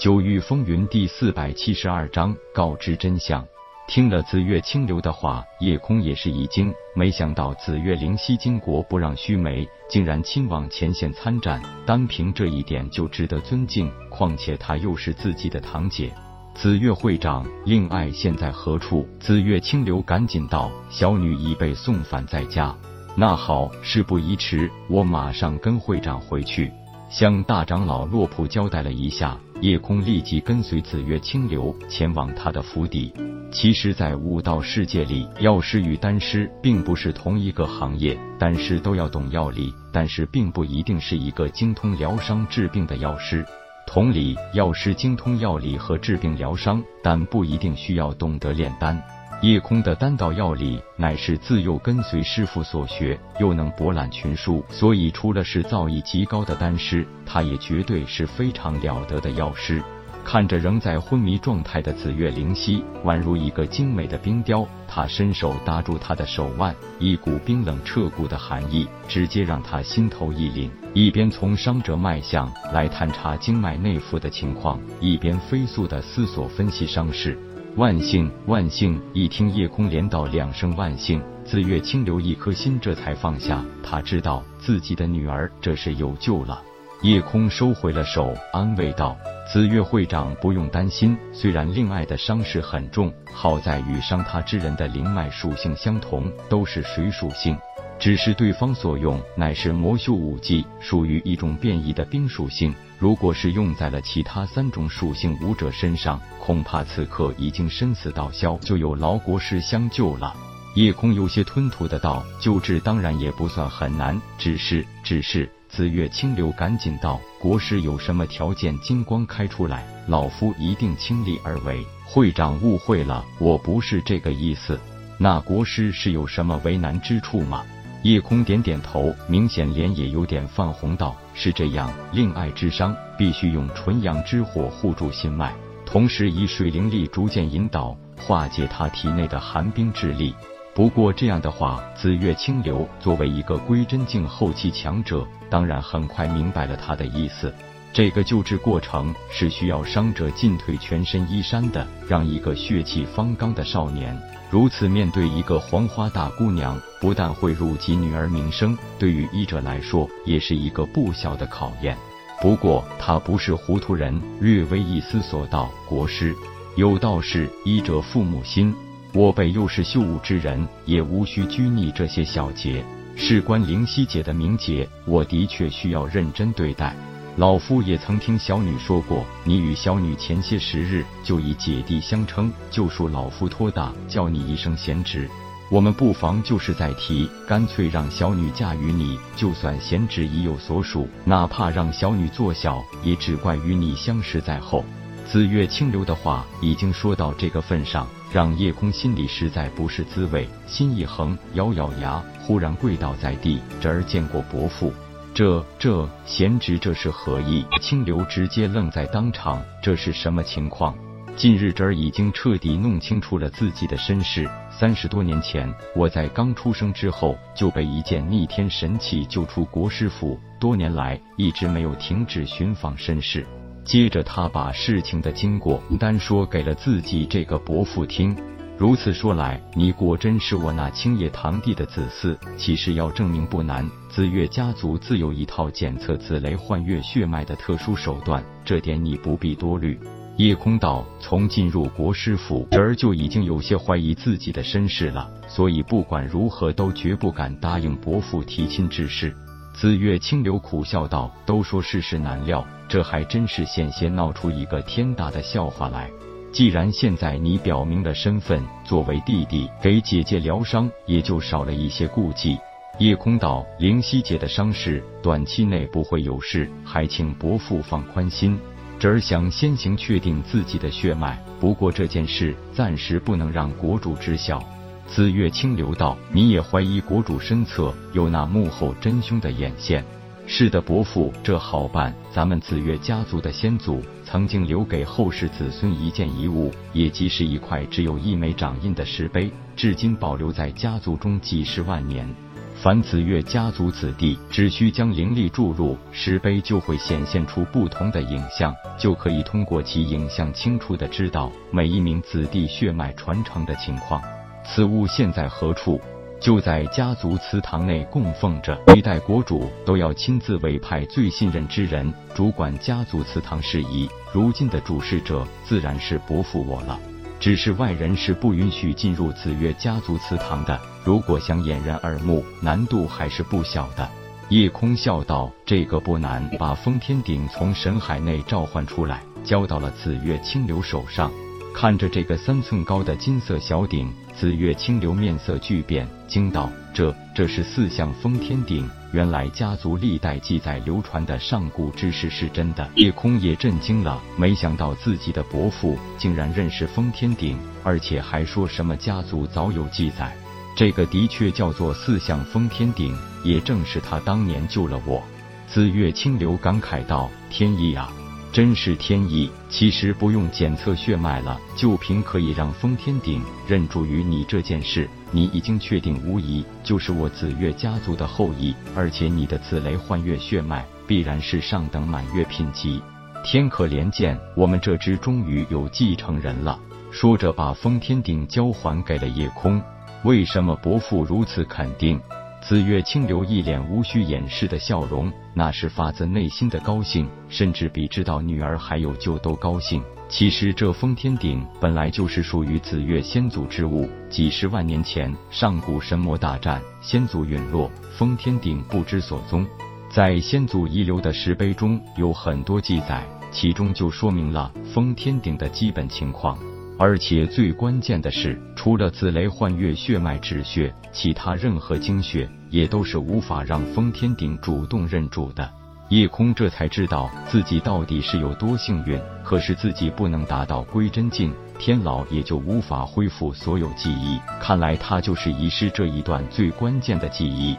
九域风云第四百七十二章告知真相。听了紫月清流的话，叶空也是一惊，没想到紫月灵犀金国不让须眉，竟然亲往前线参战，单凭这一点就值得尊敬。况且她又是自己的堂姐。紫月会长，令爱现在何处？紫月清流赶紧道：“小女已被送返在家。”那好，事不宜迟，我马上跟会长回去。向大长老洛普交代了一下，叶空立即跟随紫月清流前往他的府邸。其实，在武道世界里，药师与丹师并不是同一个行业，丹师都要懂药理，但是并不一定是一个精通疗伤治病的药师。同理，药师精通药理和治病疗伤，但不一定需要懂得炼丹。叶空的丹道药理乃是自幼跟随师傅所学，又能博览群书，所以除了是造诣极高的丹师，他也绝对是非常了得的药师。看着仍在昏迷状态的紫月灵犀，宛如一个精美的冰雕，他伸手搭住她的手腕，一股冰冷彻骨的寒意直接让他心头一凛，一边从伤者脉象来探查经脉内附的情况，一边飞速的思索分析伤势。万幸，万幸！一听夜空连道两声万幸，紫月清流一颗心这才放下。他知道自己的女儿这是有救了。夜空收回了手，安慰道：“紫月会长不用担心，虽然令爱的伤势很重，好在与伤他之人的灵脉属性相同，都是水属性。”只是对方所用乃是魔修武技，属于一种变异的冰属性。如果是用在了其他三种属性武者身上，恐怕此刻已经生死道消，就有劳国师相救了。夜空有些吞吐的道：“救治当然也不算很难，只是……只是……”紫月清流赶紧道：“国师有什么条件，金光开出来，老夫一定倾力而为。”会长误会了，我不是这个意思。那国师是有什么为难之处吗？叶空点点头，明显脸也有点泛红，道：“是这样，令爱之伤必须用纯阳之火护住心脉，同时以水灵力逐渐引导化解他体内的寒冰之力。不过这样的话，紫月清流作为一个归真境后期强者，当然很快明白了他的意思。”这个救治过程是需要伤者进退全身衣衫的，让一个血气方刚的少年如此面对一个黄花大姑娘，不但会辱及女儿名声，对于医者来说也是一个不小的考验。不过他不是糊涂人，略微一思索道：“国师，有道是医者父母心，我辈又是秀武之人，也无需拘泥这些小节。事关灵犀姐的名节，我的确需要认真对待。”老夫也曾听小女说过，你与小女前些时日就以姐弟相称，就属老夫托大，叫你一声贤侄。我们不妨就是再提，干脆让小女嫁与你，就算贤侄已有所属，哪怕让小女做小，也只怪与你相识在后。紫月清流的话已经说到这个份上，让叶空心里实在不是滋味，心一横，咬咬牙，忽然跪倒在地，侄儿见过伯父。这这贤侄这是何意？清流直接愣在当场，这是什么情况？近日侄儿已经彻底弄清楚了自己的身世。三十多年前，我在刚出生之后就被一件逆天神器救出国师府，多年来一直没有停止寻访身世。接着他把事情的经过单说给了自己这个伯父听。如此说来，你果真是我那青叶堂弟的子嗣。其实要证明不难，紫月家族自有一套检测紫雷幻月血脉的特殊手段，这点你不必多虑。夜空道，从进入国师府，侄儿就已经有些怀疑自己的身世了，所以不管如何都绝不敢答应伯父提亲之事。紫月清流苦笑道：“都说世事难料，这还真是险些闹出一个天大的笑话来。”既然现在你表明了身份，作为弟弟给姐姐疗伤，也就少了一些顾忌。夜空道，灵犀姐的伤势短期内不会有事，还请伯父放宽心。侄儿想先行确定自己的血脉，不过这件事暂时不能让国主知晓。紫月清流道，你也怀疑国主身侧有那幕后真凶的眼线？是的，伯父，这好办。咱们紫月家族的先祖曾经留给后世子孙一件遗物，也即是一块只有一枚掌印的石碑，至今保留在家族中几十万年。凡子越家族子弟，只需将灵力注入石碑，就会显现出不同的影像，就可以通过其影像清楚的知道每一名子弟血脉传承的情况。此物现在何处？就在家族祠堂内供奉着。历代国主都要亲自委派最信任之人主管家族祠堂事宜，如今的主事者自然是伯父我了。只是外人是不允许进入子月家族祠堂的。如果想掩人耳目，难度还是不小的。叶空笑道：“这个不难，把封天鼎从神海内召唤出来，交到了紫月清流手上。”看着这个三寸高的金色小鼎，紫月清流面色巨变，惊道：“这这是四象封天鼎？原来家族历代记载流传的上古之事是真的。”叶空也震惊了，没想到自己的伯父竟然认识封天鼎，而且还说什么家族早有记载。这个的确叫做四象封天鼎，也正是他当年救了我。紫月清流感慨道：“天意啊！”真是天意！其实不用检测血脉了，就凭可以让封天鼎认主于你这件事，你已经确定无疑就是我紫月家族的后裔，而且你的紫雷幻月血脉必然是上等满月品级。天可怜见，我们这支终于有继承人了。说着，把封天鼎交还给了夜空。为什么伯父如此肯定？紫月清流一脸无需掩饰的笑容，那是发自内心的高兴，甚至比知道女儿还有救都高兴。其实这封天鼎本来就是属于紫月先祖之物，几十万年前上古神魔大战，先祖陨落，封天鼎不知所踪。在先祖遗留的石碑中有很多记载，其中就说明了封天鼎的基本情况。而且最关键的是，除了紫雷幻月血脉止血，其他任何精血也都是无法让封天鼎主动认主的。叶空这才知道自己到底是有多幸运。可是自己不能达到归真境，天老也就无法恢复所有记忆。看来他就是遗失这一段最关键的记忆。